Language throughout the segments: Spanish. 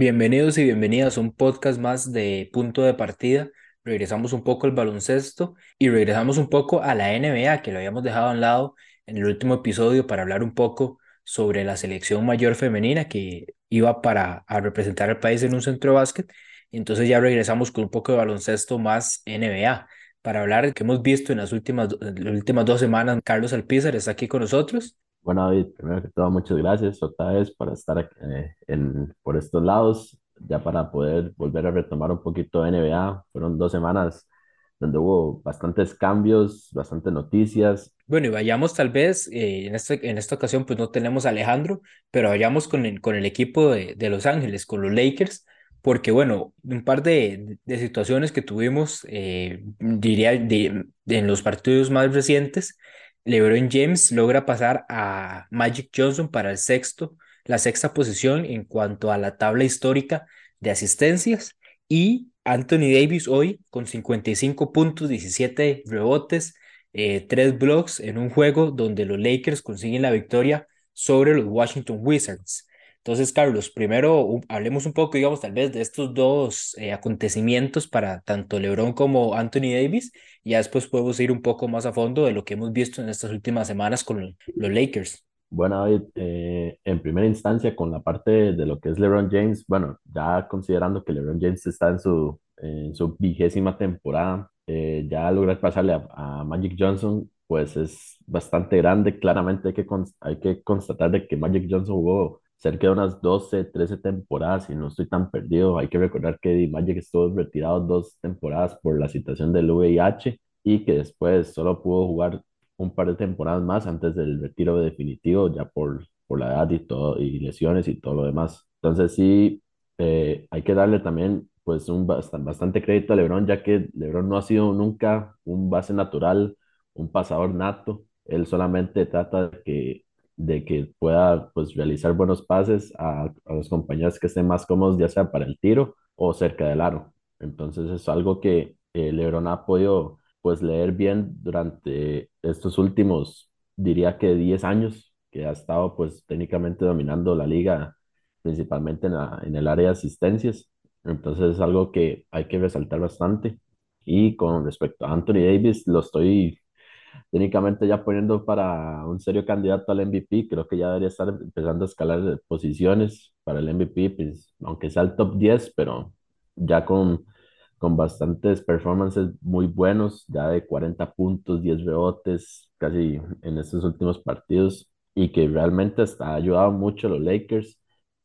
Bienvenidos y bienvenidas a un podcast más de Punto de Partida. Regresamos un poco al baloncesto y regresamos un poco a la NBA, que lo habíamos dejado a un lado en el último episodio para hablar un poco sobre la selección mayor femenina que iba para a representar al país en un centro de básquet. Entonces ya regresamos con un poco de baloncesto más NBA para hablar que hemos visto en las últimas, últimas dos semanas. Carlos Alpizar está aquí con nosotros. Bueno, David, primero que todo, muchas gracias otra vez por estar eh, en, por estos lados, ya para poder volver a retomar un poquito de NBA. Fueron dos semanas donde hubo bastantes cambios, bastantes noticias. Bueno, y vayamos tal vez, eh, en, este, en esta ocasión pues no tenemos a Alejandro, pero vayamos con el, con el equipo de, de Los Ángeles, con los Lakers, porque bueno, un par de, de situaciones que tuvimos, eh, diría, de, en los partidos más recientes, LeBron James logra pasar a Magic Johnson para el sexto, la sexta posición en cuanto a la tabla histórica de asistencias y Anthony Davis hoy con 55 puntos, 17 rebotes, eh, 3 blocks en un juego donde los Lakers consiguen la victoria sobre los Washington Wizards. Entonces, Carlos, primero hablemos un poco, digamos, tal vez de estos dos eh, acontecimientos para tanto LeBron como Anthony Davis, y ya después podemos ir un poco más a fondo de lo que hemos visto en estas últimas semanas con los Lakers. Bueno, David, eh, en primera instancia, con la parte de lo que es LeBron James, bueno, ya considerando que LeBron James está en su, en su vigésima temporada, eh, ya lograr pasarle a, a, Magic Johnson, pues es bastante grande. Claramente hay que, hay que constatar de que Magic Johnson jugó cerca de unas 12, 13 temporadas y no estoy tan perdido. Hay que recordar que Magic estuvo retirado dos temporadas por la situación del VIH y que después solo pudo jugar un par de temporadas más antes del retiro definitivo, ya por, por la edad y todo, y lesiones y todo lo demás. Entonces sí, eh, hay que darle también pues un bastante crédito a LeBron, ya que LeBron no ha sido nunca un base natural, un pasador nato. Él solamente trata de que de que pueda pues, realizar buenos pases a, a, los compañeros que estén más cómodos, ya sea para el tiro o cerca del aro. Entonces es algo que eh, Lebron ha podido pues leer bien durante estos últimos, diría que 10 años, que ha estado pues técnicamente dominando la liga, principalmente en, la, en el área de asistencias. Entonces es algo que hay que resaltar bastante. Y con respecto a Anthony Davis, lo estoy técnicamente ya poniendo para un serio candidato al MVP, creo que ya debería estar empezando a escalar posiciones para el MVP, pues, aunque sea el top 10, pero ya con, con bastantes performances muy buenos, ya de 40 puntos, 10 rebotes, casi en estos últimos partidos, y que realmente ha ayudado mucho a los Lakers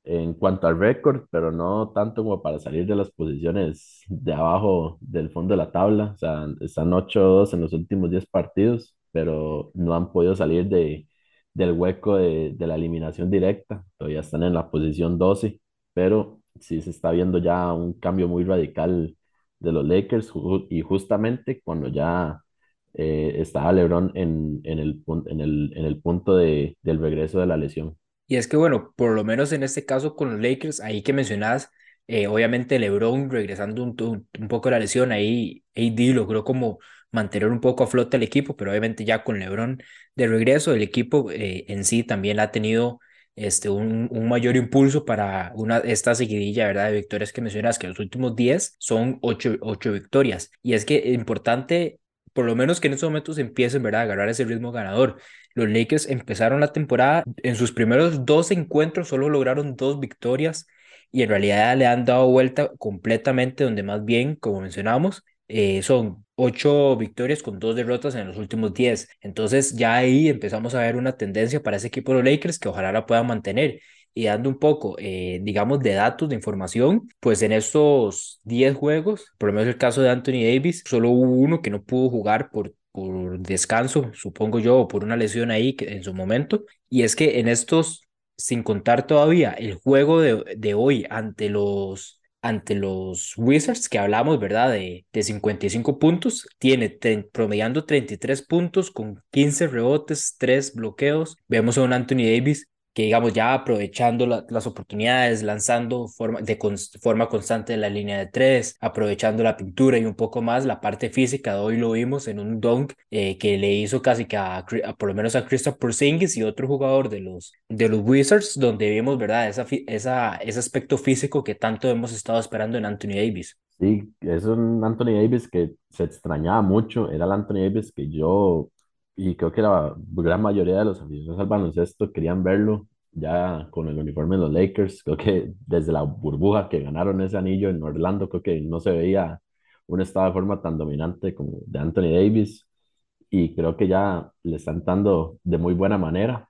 en cuanto al récord, pero no tanto como para salir de las posiciones de abajo del fondo de la tabla. O sea, están 8-2 en los últimos 10 partidos, pero no han podido salir de, del hueco de, de, la eliminación directa. Todavía están en la posición 12, pero sí se está viendo ya un cambio muy radical de los Lakers y justamente cuando ya eh, estaba LeBron en, en, el, en, el, en el punto de, del regreso de la lesión. Y es que, bueno, por lo menos en este caso con los Lakers, ahí que mencionabas, eh, obviamente LeBron regresando un, un, un, poco de la lesión, ahí AD logró como mantener un poco a flote el equipo, pero obviamente ya con LeBron de regreso, el equipo eh, en sí también ha tenido este, un, un, mayor impulso para una, esta seguidilla ¿verdad? de victorias que mencionas, que los últimos 10 son 8, 8 victorias. Y es que es importante por lo menos que en estos momentos empiecen ¿verdad? a agarrar ese ritmo ganador. Los Lakers empezaron la temporada, en sus primeros dos encuentros solo lograron dos victorias y en realidad le han dado vuelta completamente, donde más bien, como mencionamos, eh, son ocho victorias con dos derrotas en los últimos diez. Entonces ya ahí empezamos a ver una tendencia para ese equipo de los Lakers que ojalá la puedan mantener. Y dando un poco, eh, digamos, de datos, de información, pues en estos 10 juegos, por lo menos el caso de Anthony Davis, solo hubo uno que no pudo jugar por por descanso, supongo yo, o por una lesión ahí en su momento. Y es que en estos, sin contar todavía el juego de, de hoy ante los, ante los Wizards, que hablamos, ¿verdad? De, de 55 puntos, tiene promediando 33 puntos con 15 rebotes, 3 bloqueos. Vemos a un Anthony Davis que digamos ya aprovechando la- las oportunidades, lanzando forma, de forma constante la línea de tres, aprovechando la pintura y un poco más la parte física. Hoy lo vimos en un dunk eh, que le hizo casi que a, a- por lo menos a Christopher Porzingis y otro jugador de los, de los Wizards, donde vimos, ¿verdad? Esa, esa, ese aspecto físico que tanto hemos estado esperando en Anthony Davis. Sí, es un Anthony Davis que se extrañaba mucho, era el Anthony Davis que yo, y creo que la gran mayoría de los aficionados al baloncesto querían verlo ya con el uniforme de los Lakers, creo que desde la burbuja que ganaron ese anillo en Orlando, creo que no se veía un estado de forma tan dominante como de Anthony Davis, y creo que ya le están dando de muy buena manera.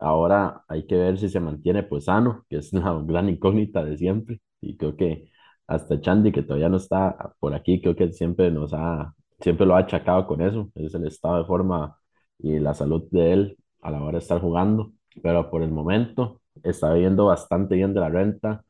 Ahora hay que ver si se mantiene pues sano, que es la gran incógnita de siempre. Y creo que hasta Chandy, que todavía no está por aquí, creo que siempre nos ha, siempre lo ha achacado con eso. Es el estado de forma y la salud de él a la hora de estar jugando. Pero por el momento está viviendo bastante bien de la renta,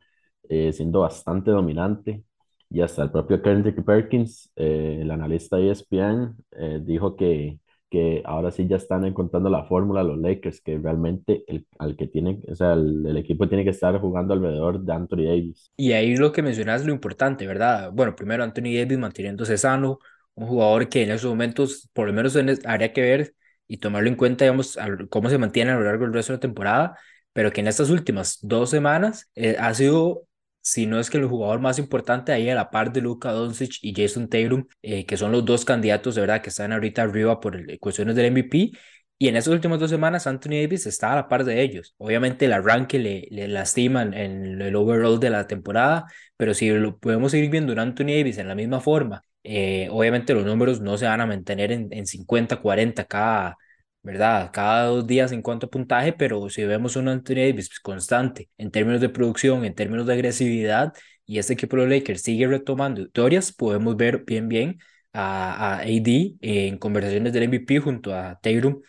eh, siendo bastante dominante. Y hasta el propio Kendrick Perkins, eh, el analista de ESPN, eh, dijo que que ahora sí ya están encontrando la fórmula los Lakers, que realmente el, al que tiene, o sea, el, el equipo tiene que estar jugando alrededor de Anthony Davis. Y ahí lo que mencionas es lo importante, ¿verdad? Bueno, primero Anthony Davis manteniéndose sano, un jugador que en esos momentos, por lo menos en habría que ver y tomarlo en cuenta, digamos, al- cómo se mantiene a lo largo del resto de la temporada, pero que en estas últimas dos semanas eh, ha sido, si no es que el jugador más importante ahí a la par de Luka Doncic y Jason Tatum, eh, que son los dos candidatos de verdad que están ahorita arriba por el- cuestiones del MVP. Y en esas últimas dos semanas, Anthony Davis está a la par de ellos. Obviamente el arranque le, le lastima en, el overall de la temporada, pero si lo podemos seguir viendo en Anthony Davis en la misma forma, eh, obviamente los números no se van a mantener en, en 50, 40 cada, ¿verdad? Cada dos días en cuanto a puntaje, pero si vemos un Anthony Davis constante en términos de producción, en términos de agresividad, y este equipo de los Lakers sigue retomando victorias, podemos ver bien, bien a, a AD en conversaciones del MVP junto a Tatum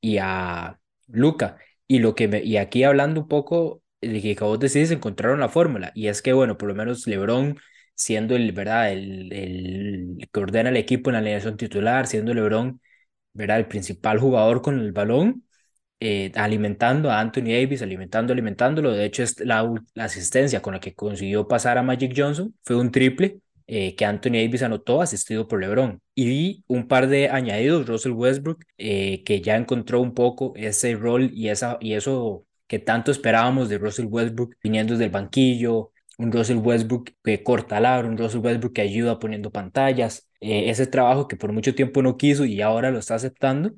y a Luca. Y, lo que me, y aquí hablando un poco de que vos decís, encontraron la fórmula. Y es que, bueno, por lo menos LeBron siendo el, ¿verdad? El, el que ordena el equipo en la alineación titular, siendo LeBron, ¿verdad? El principal jugador con el balón, eh, alimentando a Anthony Davis, alimentando, alimentándolo. De hecho, es la, la asistencia con la que consiguió pasar a Magic Johnson fue un triple eh, que Anthony Davis anotó, asistido por LeBron. Y un par de añadidos, Russell Westbrook, eh, que ya encontró un poco ese rol y, esa, y eso que tanto esperábamos de Russell Westbrook, viniendo desde el banquillo, un Russell Westbrook que corta aro, un Russell Westbrook que ayuda poniendo pantallas, eh, ese trabajo que por mucho tiempo no quiso y ahora lo está aceptando,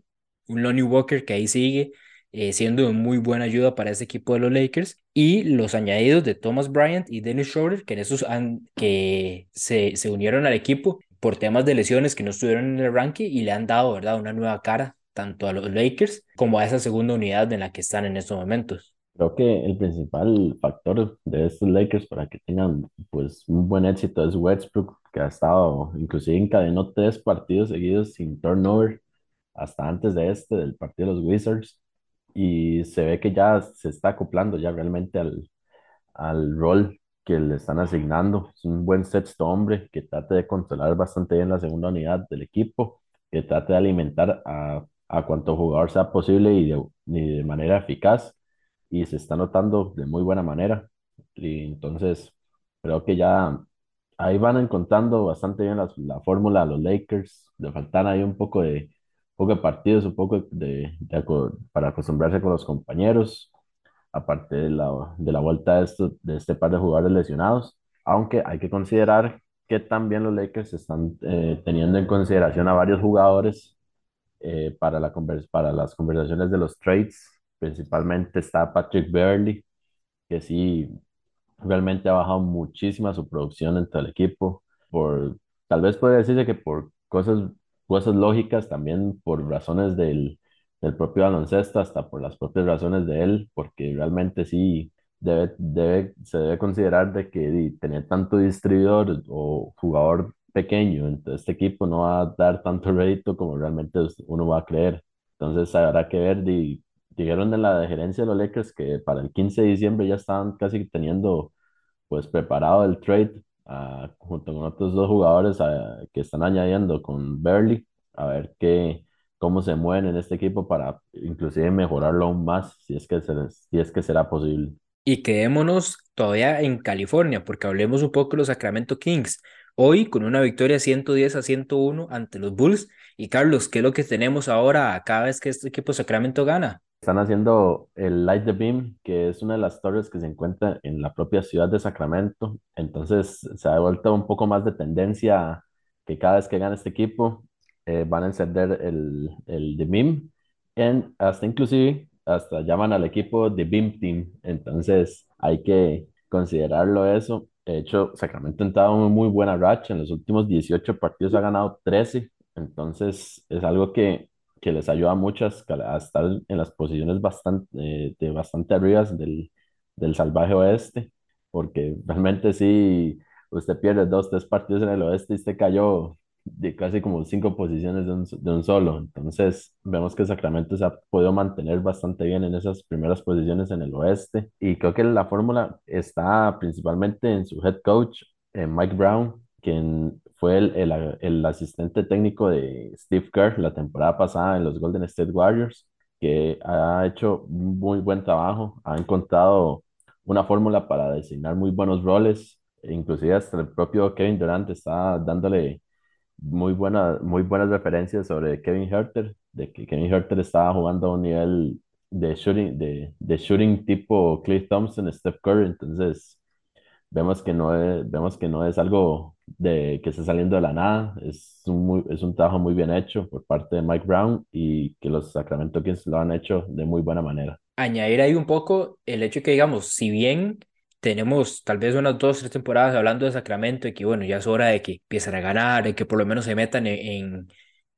un Lonnie Walker que ahí sigue eh, siendo de muy buena ayuda para este equipo de los Lakers, y los añadidos de Thomas Bryant y Dennis Schroeder, que en esos han, que se, se unieron al equipo por temas de lesiones que no estuvieron en el ranking y le han dado, ¿verdad?, una nueva cara tanto a los Lakers como a esa segunda unidad en la que están en estos momentos. Creo que el principal factor de estos Lakers para que tengan pues un buen éxito es Westbrook, que ha estado, inclusive encadenó tres partidos seguidos sin turnover hasta antes de este, del partido de los Wizards, y se ve que ya se está acoplando ya realmente al, al rol que le están asignando. Es un buen sexto hombre que trate de controlar bastante bien la segunda unidad del equipo, que trate de alimentar a, a cuanto jugador sea posible y de, y de manera eficaz. Y se está notando de muy buena manera. Y entonces creo que ya ahí van encontrando bastante bien la, la fórmula a los Lakers. Le faltan ahí un poco de, poco de partidos, un poco de, de para acostumbrarse con los compañeros aparte de la, de la vuelta de, esto- de este par de jugadores lesionados, aunque hay que considerar que también los Lakers están eh, teniendo en consideración a varios jugadores eh, para, la para las conversaciones de los trades, principalmente está Patrick Beverly, que sí realmente ha bajado muchísimo su producción entre el equipo, por, tal vez puede decirse que por cosas, cosas lógicas, también por razones del, del propio baloncesto, hasta por las propias razones de él, porque realmente sí debe, debe, se debe considerar de que tener tanto distribuidor o jugador pequeño en este equipo no va a dar tanto rédito como realmente uno va a creer. Entonces habrá que ver, di, dijeron de la gerencia de los Lakers que para el 15 de diciembre ya estaban casi teniendo pues preparado el trade ah, junto con otros dos jugadores ah, que están añadiendo con Burley, a ver qué, cómo se mueven en este equipo para inclusive mejorarlo aún más, si es que, se, si es que será posible. Y quedémonos todavía en California, porque hablemos un poco de los Sacramento Kings. Hoy con una victoria 110 a 101 ante los Bulls. Y Carlos, ¿qué es lo que tenemos ahora cada vez que este equipo Sacramento gana? Están haciendo el Light the Beam, que es una de las torres que se encuentra en la propia ciudad de Sacramento. Entonces se ha vuelto un poco más de tendencia que cada vez que gana este equipo eh, van a encender el, el The Beam. En, hasta inclusive, hasta llaman al equipo The Beam Team. Entonces hay que considerarlo eso. De hecho, Sacramento ha entrado en muy buena racha. En los últimos 18 partidos ha ganado 13. Entonces es algo que que les ayuda mucho a, estar en las posiciones bastante, eh, de bastante arriba del, del salvaje oeste, porque realmente sí, usted pierde dos, tres partidos en el oeste y usted cayó de casi como cinco posiciones de un, de un solo. Entonces, vemos que Sacramento se ha podido mantener bastante bien en esas primeras posiciones en el oeste. Y creo que la fórmula está principalmente en su head coach, eh, Mike Brown, quien fue el, el, el, asistente técnico de Steve Kerr la temporada pasada en los Golden State Warriors, que ha hecho muy buen trabajo, ha encontrado una fórmula para designar muy buenos roles, inclusive hasta el propio Kevin Durant está dándole muy, buena, muy buenas referencias sobre Kevin Herter, de que Kevin Herter estaba jugando a un nivel de shooting, de, de shooting tipo Clay Thompson, Steph Curry, entonces vemos que no es, vemos que no es algo de que esté saliendo de la nada, es un, muy, es un trabajo muy bien hecho por parte de Mike Brown y que los Sacramento Kings lo han hecho de muy buena manera. Añadir ahí un poco el hecho que, digamos, si bien tenemos tal vez unas dos, tres temporadas hablando de Sacramento y que, bueno, ya es hora de que empiecen a ganar, de que por lo menos se metan en,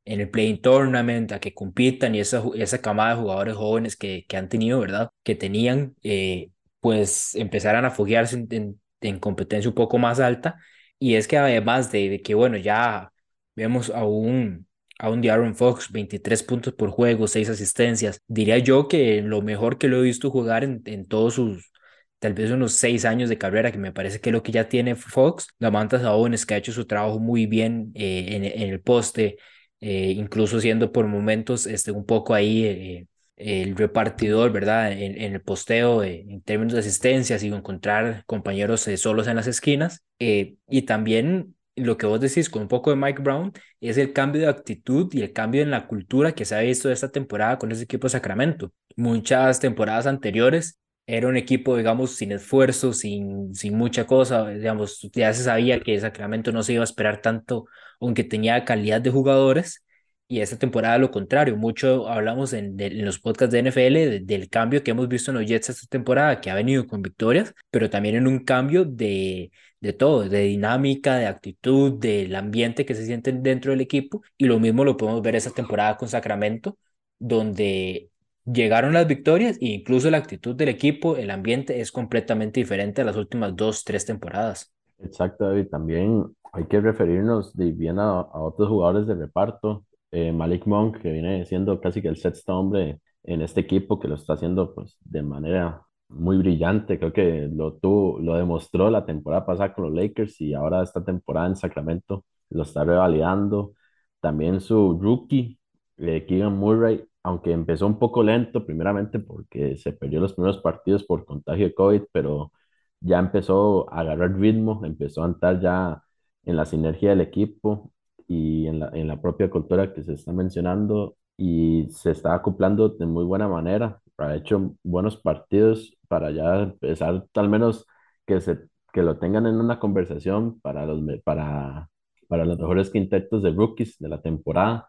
en, el Playing Tournament, a que compitan y esa, esa camada de jugadores jóvenes que, que han tenido, ¿verdad? Que tenían, eh, pues empezaran a foguearse en, en en competencia un poco más alta. Y es que además de, que, bueno, ya vemos a un, a un Fox, 23 puntos por juego, 6 asistencias. Diría yo que lo mejor que lo he visto jugar en, en todos sus, tal vez unos 6 años de carrera, que me parece que es lo que ya tiene Fox. La Manta Sabones, que ha hecho su trabajo muy bien eh, en, en, el poste, eh, incluso siendo por momentos este, un poco ahí eh, el repartidor, ¿verdad? En, en el posteo, en términos de asistencias y encontrar compañeros eh, solos en las esquinas. Eh, y también lo que vos decís con un poco de Mike Brown es el cambio de actitud y el cambio en la cultura que se ha visto esta temporada con ese equipo de Sacramento. Muchas temporadas anteriores era un equipo, digamos, sin esfuerzo, sin, sin mucha cosa, digamos, ya se sabía que Sacramento no se iba a esperar tanto, aunque tenía calidad de jugadores, y esta temporada lo contrario, mucho hablamos en, en los podcasts de NFL del cambio que hemos visto en los Jets esta temporada, que ha venido con victorias, pero también en un cambio de, de todo, de dinámica, de actitud, del ambiente que se siente dentro del equipo. Y lo mismo lo podemos ver esta temporada con Sacramento, donde llegaron las victorias e incluso la actitud del equipo, el ambiente es completamente diferente a las últimas dos, tres temporadas. Exacto, y también hay que referirnos de bien a, a otros jugadores de reparto eh, Malik Monk, que viene siendo casi que el sexto hombre en este equipo, que lo está haciendo pues, de manera muy brillante. Creo que lo, tuvo, lo demostró la temporada pasada con los Lakers y ahora esta temporada en Sacramento lo está revalidando. También su rookie, eh, Keegan Murray, aunque empezó un poco lento, primeramente porque se perdió los primeros partidos por contagio de COVID, pero ya empezó a agarrar ritmo, empezó a entrar ya en la sinergia del equipo y en la, en la propia cultura que se está mencionando y se está acoplando de muy buena manera. Ha hecho buenos partidos para ya empezar, al menos que, se, que lo tengan en una conversación para los, para, para los mejores quintetos de rookies de la temporada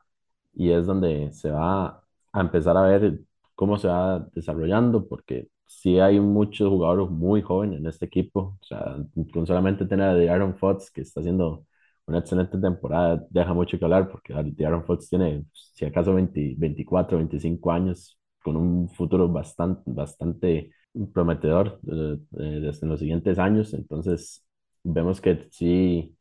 y es donde se va a empezar a ver cómo se va desarrollando porque sí hay muchos jugadores muy jóvenes en este equipo, o sea, con solamente tener a Aaron Fox que está haciendo una excelente temporada, deja mucho que hablar porque Aaron Fox tiene, si acaso, 20, 24, 25 años, con un futuro bastante, bastante prometedor eh, eh, desde los siguientes años. Entonces, vemos que sí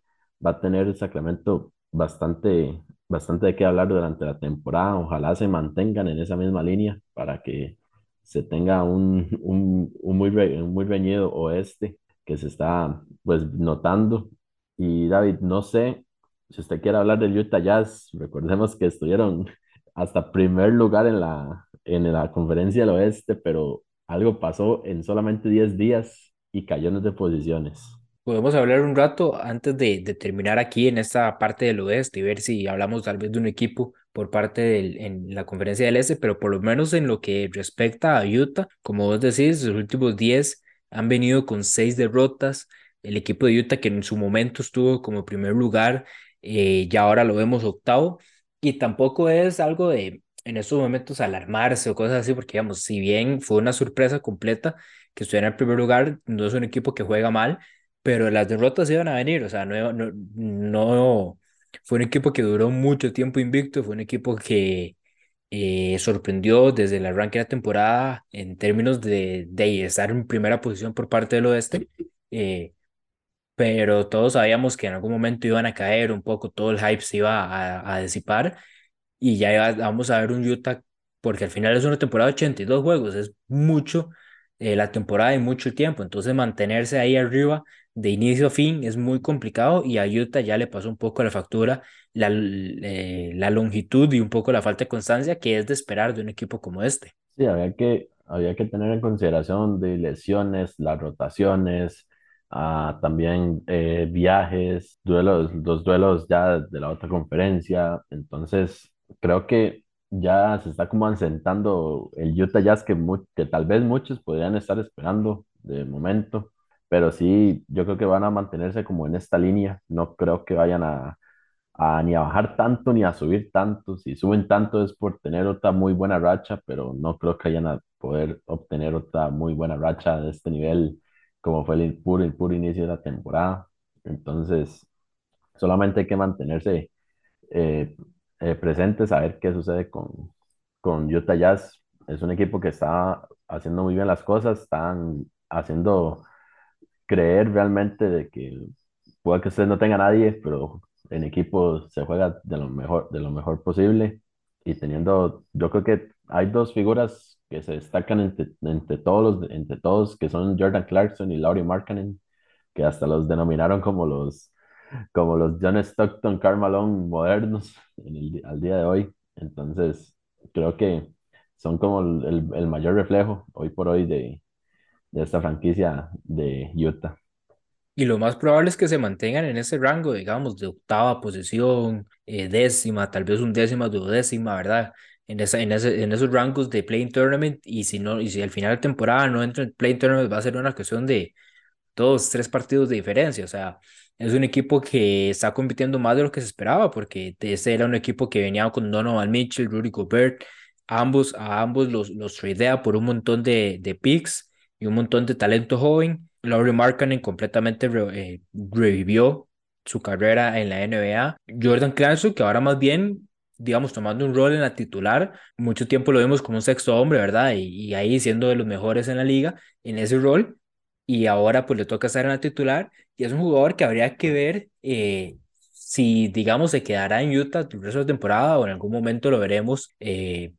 va a tener el Sacramento bastante, bastante de qué hablar durante la temporada. Ojalá se mantengan en esa misma línea para que se tenga un, un, un muy, un muy reñido oeste que se está pues notando y David, no sé si usted quiere hablar del Utah Jazz, recordemos que estuvieron hasta primer lugar en la, en la conferencia del oeste, pero algo pasó en solamente 10 días y cayó de posiciones. Podemos hablar un rato antes de, de terminar aquí en esta parte del oeste y ver si hablamos tal vez de un equipo por parte del, en la conferencia del este, pero por lo menos en lo que respecta a Utah, como vos decís, los últimos 10 han venido con 6 derrotas. El equipo de Utah que en su momento estuvo como primer lugar, eh, ya ahora lo vemos octavo y tampoco es algo de en estos momentos alarmarse o cosas así, porque digamos, si bien fue una sorpresa completa que estuviera en primer lugar, no es un equipo que juega mal, pero las derrotas iban a venir, o sea, no, no, no fue un equipo que duró mucho tiempo invicto, fue un equipo que eh, sorprendió desde el arranque de la temporada en términos de, de estar en primera posición por parte del oeste, eh, pero todos sabíamos que en algún momento iban a caer un poco, todo el hype se iba a, a disipar y ya vamos a ver un Utah, porque al final es una temporada de 82 juegos, es mucho eh, la temporada y mucho tiempo, entonces mantenerse ahí arriba de inicio a fin es muy complicado y a Utah ya le pasó un poco la factura, la, eh, la longitud y un poco la falta de constancia que es de esperar de un equipo como este. Sí, había que, había que tener en consideración de lesiones, las rotaciones, ah, también eh, viajes, duelos, los duelos ya de la otra conferencia. Entonces, creo que ya se está como asentando el Utah Jazz que, que tal vez muchos podrían estar esperando de momento, pero sí, yo creo que van a mantenerse como en esta línea. No creo que vayan a a ni a bajar tanto ni a subir tanto. Si suben tanto es por tener otra muy buena racha, pero no creo que vayan a poder obtener otra muy buena racha de este nivel como fue el puro, el puro inicio de la temporada. Entonces, solamente hay que mantenerse eh, eh, presentes, a ver qué sucede con, con Utah Jazz. Es un equipo que está haciendo muy bien las cosas, están haciendo creer realmente de que puede que usted no tenga nadie, pero en equipo se juega de lo mejor, de lo mejor posible y teniendo, yo creo que hay dos figuras que se destacan entre, entre todos los, entre todos, que son Jordan Clarkson y Lauri Markkanen, que hasta los denominaron como los, como los John Stockton, Karl Malone modernos en el, al día de hoy. Entonces, creo que son como el, el mayor reflejo hoy por hoy de, de esta franquicia de Utah. Y lo más probable es que se mantengan en ese rango, digamos, de octava posición, eh, décima, tal vez un décima, duodécima, ¿verdad? En, esa, en, ese, en esos rangos de Playing Tournament. Y si, no, y si al final de temporada no entra en Playing Tournament, va a ser una cuestión de dos, tres partidos de diferencia. O sea, es un equipo que está compitiendo más de lo que se esperaba, porque ese era un equipo que venía con Donovan Mitchell, Rudy Gobert. Ambos, a ambos los, los tradea por un montón de, de picks y un montón de talento joven Laurie Markkanen completamente re, eh, revivió su carrera en la NBA. Jordan Clarkson, que ahora más bien, digamos, tomando un rol en la titular, mucho tiempo lo vimos como un sexto hombre, ¿verdad? Y, y, ahí siendo de los mejores en la liga, en ese rol. Y ahora pues le toca estar en la titular. Y es un jugador que habría que ver eh, si, digamos, se quedará en Utah el resto de temporada o en algún momento lo veremos eh,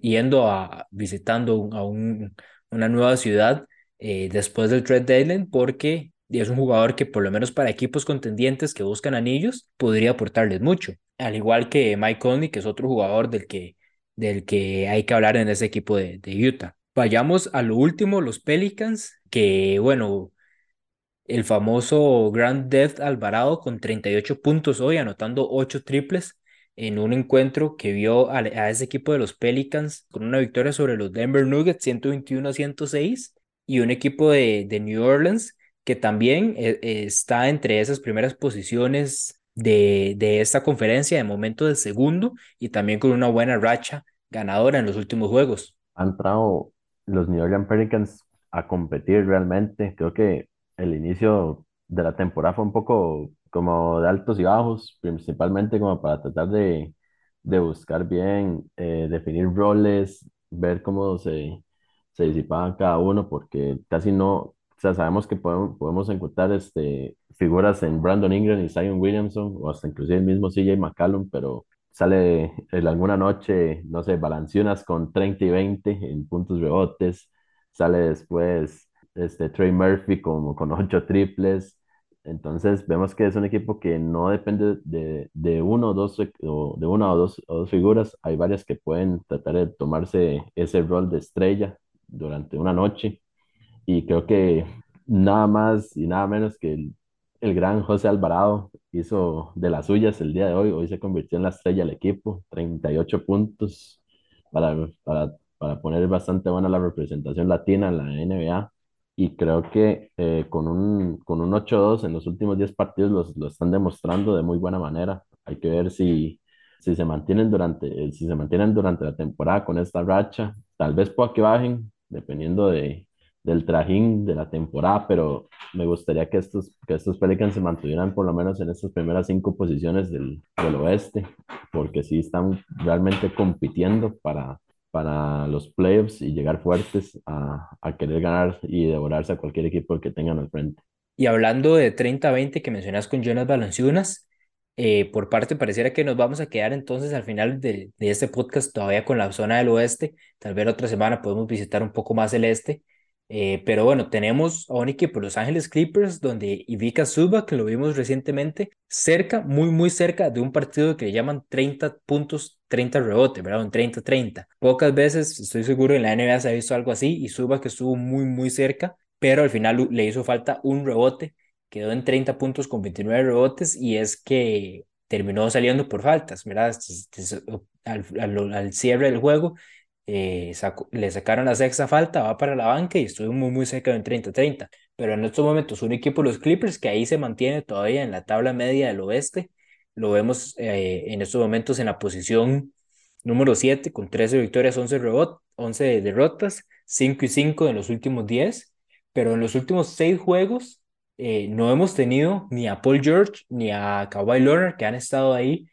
yendo a visitando a un, una nueva ciudad eh, después del trade deadline porque es un jugador que por lo menos para equipos contendientes que buscan anillos podría aportarles mucho, al igual que Mike Conley, que es otro jugador del que, del que hay que hablar en ese equipo de, de Utah. Vayamos a lo último, los Pelicans, que bueno, el famoso Grand Death Alvarado con 38 puntos hoy, anotando 8 triples en un encuentro que vio a, a ese equipo de los Pelicans con una victoria sobre los Denver Nuggets 121 a 106 y un equipo de, de New Orleans que también eh, está entre esas primeras posiciones de, de esta conferencia, de momento del segundo, y también con una buena racha ganadora en los últimos juegos. Han entrado los New Orleans Pelicans a competir realmente. Creo que el inicio de la temporada fue un poco como de altos y bajos, principalmente como para tratar de, de buscar bien, eh, definir roles, ver cómo se, se disipaban cada uno, porque casi no, o sea, sabemos que podemos, podemos encontrar este, figuras en Brandon Ingram y Zion Williamson, o hasta inclusive el mismo CJ McCallum, pero sale en alguna noche, no sé, balanceonas con 30 y 20 en puntos rebotes, sale después este, Trey Murphy como con 8 triples, Entonces vemos que es un equipo que no depende de, de uno o dos, o de una o dos, o dos figuras. Hay varias que pueden tratar de tomarse ese rol de estrella durante una noche. Y creo que nada más y nada menos que el, el gran José Alvarado hizo de las suyas el día de hoy. Hoy se convirtió en la estrella del equipo, 38 puntos para, para, para poner bastante buena la representación latina en la NBA y creo que eh, con un, con un 8-2 en los últimos 10 partidos los, lo están demostrando de muy buena manera. Hay que ver si, si, se mantienen durante, si se mantienen durante la temporada con esta racha. Tal vez pueda que bajen, dependiendo de, del trajín de la temporada, pero me gustaría que estos, que estos Pelicans se mantuvieran por lo menos en estas primeras cinco posiciones del, del oeste, porque sí están realmente compitiendo para, para los playoffs y llegar fuertes a, a querer ganar y devorarse a cualquier equipo que tengan al frente. Y hablando de 30-20 que mencionas con Jonas Valanciunas, eh, por parte pareciera que nos vamos a quedar entonces al final de, de, este podcast todavía con la zona del oeste. Tal vez otra semana podemos visitar un poco más el este. Eh, pero bueno, tenemos a un equipo, Los Ángeles Clippers, donde Ivica Suba, que lo vimos recientemente, cerca, muy, muy cerca de un partido que le llaman 30 puntos, 30 rebotes, ¿verdad? Un 30-30. Pocas veces, estoy seguro, en la NBA se ha visto algo así y Suba que estuvo muy, muy cerca, pero al final le hizo falta un rebote, quedó en 30 puntos con 29 rebotes y es que terminó saliendo por faltas, ¿verdad? Al, al, al cierre del juego eh, le sacaron la sexta falta, va para la banca y estuvo muy, muy cerca de un 30-30. Pero en estos momentos, un equipo los Clippers que ahí se mantiene todavía en la tabla media del oeste, lo vemos eh, en estos momentos en la posición número 7 con 13 victorias, 11, rebot 11 derrotas, 5 y 5 en los últimos 10. Pero en los últimos 6 juegos eh, no hemos tenido ni a Paul George ni a Kawhi Leonard que han estado ahí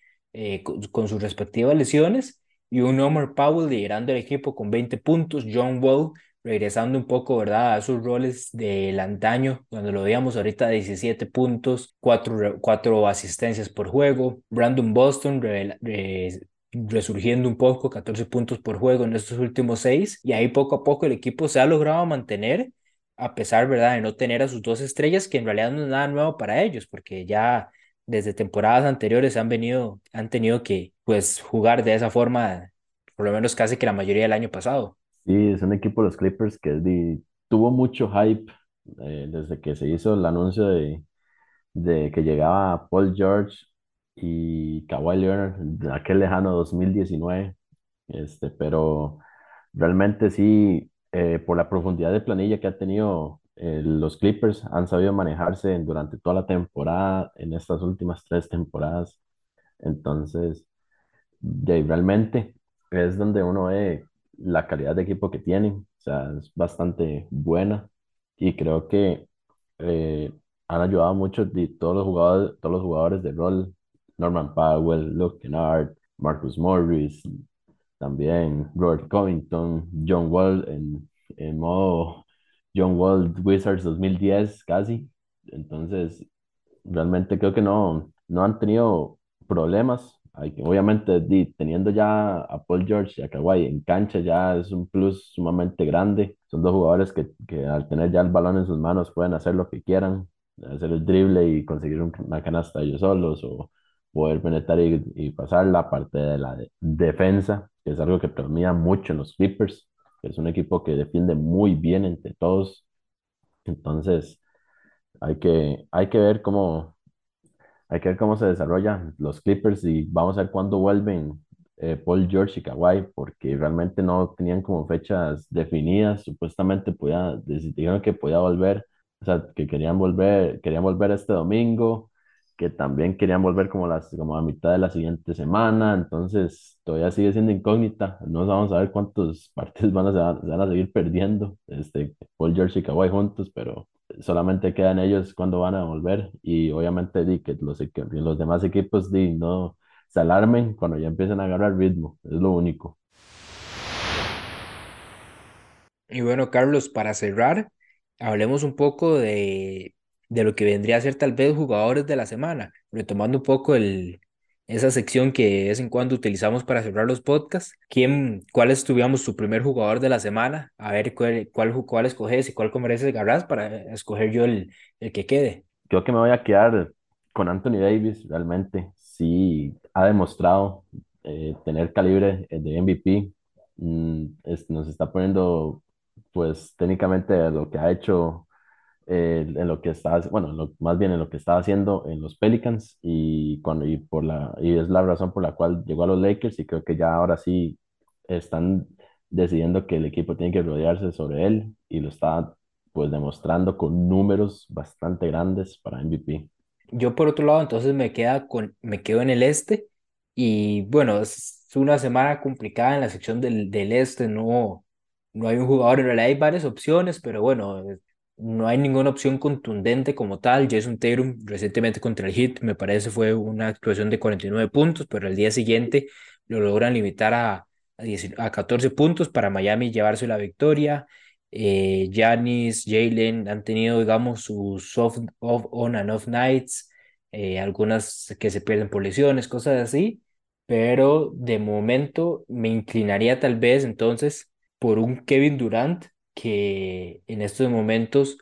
con, con sus respectivas lesiones y un Omar Powell liderando el equipo con 20 puntos, John Wall regresando un poco, ¿verdad? A esos roles del antaño, cuando lo veíamos ahorita 17 puntos, 4, 4 asistencias por juego, Brandon Boston resurgiendo un poco, 14 puntos por juego en estos últimos 6, y ahí poco a poco el equipo se ha logrado mantener, a pesar, ¿verdad?, de no tener a sus dos estrellas, que en realidad no es nada nuevo para ellos, porque ya desde temporadas anteriores han venido, han tenido que pues jugar de esa forma, por lo menos casi que la mayoría del año pasado. Sí, es un equipo los Clippers que tuvo mucho hype eh, desde que se hizo el anuncio de, de, que llegaba Paul George y Kawhi Leonard, de aquel lejano 2019, este, pero realmente sí, eh, por la profundidad de planilla que ha tenido eh, los Clippers han sabido manejarse durante toda la temporada, en estas últimas tres temporadas. Entonces, de, realmente es donde uno ve la calidad de equipo que tienen. O sea, es bastante buena y creo que eh, han ayudado mucho de todos los jugadores, todos los jugadores de rol. Norman Powell, Luke Kennard, Marcus Morris, también Robert Covington, John Wall en, en modo John Wall Wizards 2010 casi. Entonces, realmente creo que no, no han tenido problemas. Hay que, obviamente, teniendo ya a Paul George y a Kawhi en cancha ya es un plus sumamente grande. Son dos jugadores que, que al tener ya el balón en sus manos pueden hacer lo que quieran, hacer el drible y conseguir una canasta ellos solos o poder penetrar y, y pasar la parte de la defensa, que es algo que predomina mucho en los Clippers es un equipo que defiende muy bien entre todos. Entonces, hay que, hay que ver cómo, hay que ver cómo se desarrollan los Clippers y vamos a ver cuándo vuelven eh, Paul George y Kawhi, porque realmente no tenían como fechas definidas. Supuestamente podía, decidieron que podía volver, o sea, que querían volver, querían volver este domingo que también querían volver como, las, como a mitad de la siguiente semana, entonces todavía sigue siendo incógnita, no vamos a ver cuántos partidos van a, van a seguir perdiendo, este, Paul George y Kawhi juntos, pero solamente quedan ellos cuando van a volver y obviamente di, que los, los demás equipos di, no se alarmen cuando ya empiecen a agarrar ritmo, es lo único. Y bueno, Carlos, para cerrar, hablemos un poco de de lo que vendría a ser tal vez jugadores de la semana, retomando un poco el, esa sección que de vez en cuando utilizamos para cerrar los podcasts. ¿Quién, ¿Cuál estuviéramos tu primer jugador de la semana? A ver cuál, cuál, cuál escoges y cuál merece agarras para escoger yo el, el que quede. creo que me voy a quedar con Anthony Davis, realmente. Sí, ha demostrado eh, tener calibre eh, de MVP. Mm, es- nos está poniendo, pues técnicamente lo que ha hecho, eh, en lo que está, bueno, lo- más bien en lo que estaba haciendo en los Pelicans y, cuando, y, por la, y es la razón por la cual llegó a los Lakers y creo que ya ahora sí están decidiendo que el equipo tiene que rodearse sobre él y lo está pues demostrando con números bastante grandes para MVP. Yo por otro lado, entonces me queda con, me quedo en el este y bueno, es una semana complicada en la sección del, del este, no, no hay un jugador, en realidad hay varias opciones, pero bueno, no hay ninguna opción contundente como tal. Jason Tatum recientemente contra el Heat, me parece fue una actuación de 49 puntos, pero al día siguiente lo logran limitar a, a, 10 a 14 puntos para Miami llevarse la victoria. Eh, Giannis, Jalen han tenido, digamos, sus soft, off, on and off nights, eh, algunas que se pierden por lesiones, cosas así, pero de momento me inclinaría tal vez entonces por un Kevin Durant que en estos momentos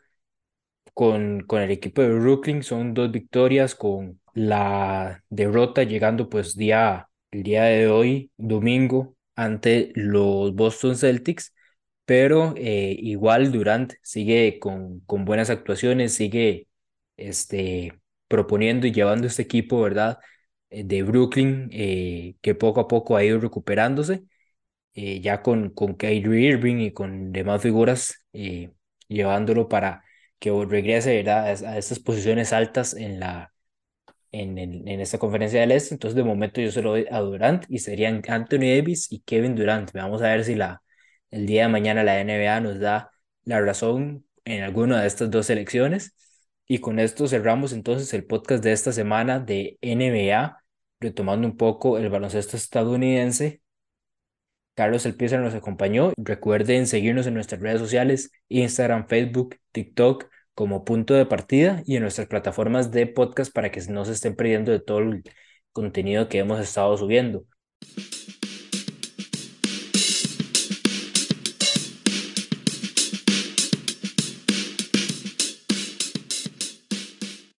con, con el equipo de Brooklyn son dos victorias con la derrota llegando pues día, el día de hoy, domingo, ante los Boston Celtics, pero eh, igual Durant sigue con, con buenas actuaciones, sigue este, proponiendo y llevando este equipo, ¿verdad? eh, de Brooklyn, eh, que poco a poco ha ido recuperándose eh, ya con, con Kyrie Irving y con demás figuras, eh, llevándolo para que regrese ¿verdad? a, a estas posiciones altas en, la, en, en, en esta conferencia del Este. Entonces, de momento yo se lo doy a Durant y serían Anthony Davis y Kevin Durant. Vamos a ver si la, el día de mañana la NBA nos da la razón en alguna de estas dos selecciones. Y con esto cerramos entonces el podcast de esta semana de NBA, retomando un poco el baloncesto estadounidense Carlos El Piezar nos acompañó. Recuerden seguirnos en nuestras redes sociales, Instagram, Facebook, TikTok como punto de partida y en nuestras plataformas de podcast para que no se estén perdiendo de todo el contenido que hemos estado subiendo.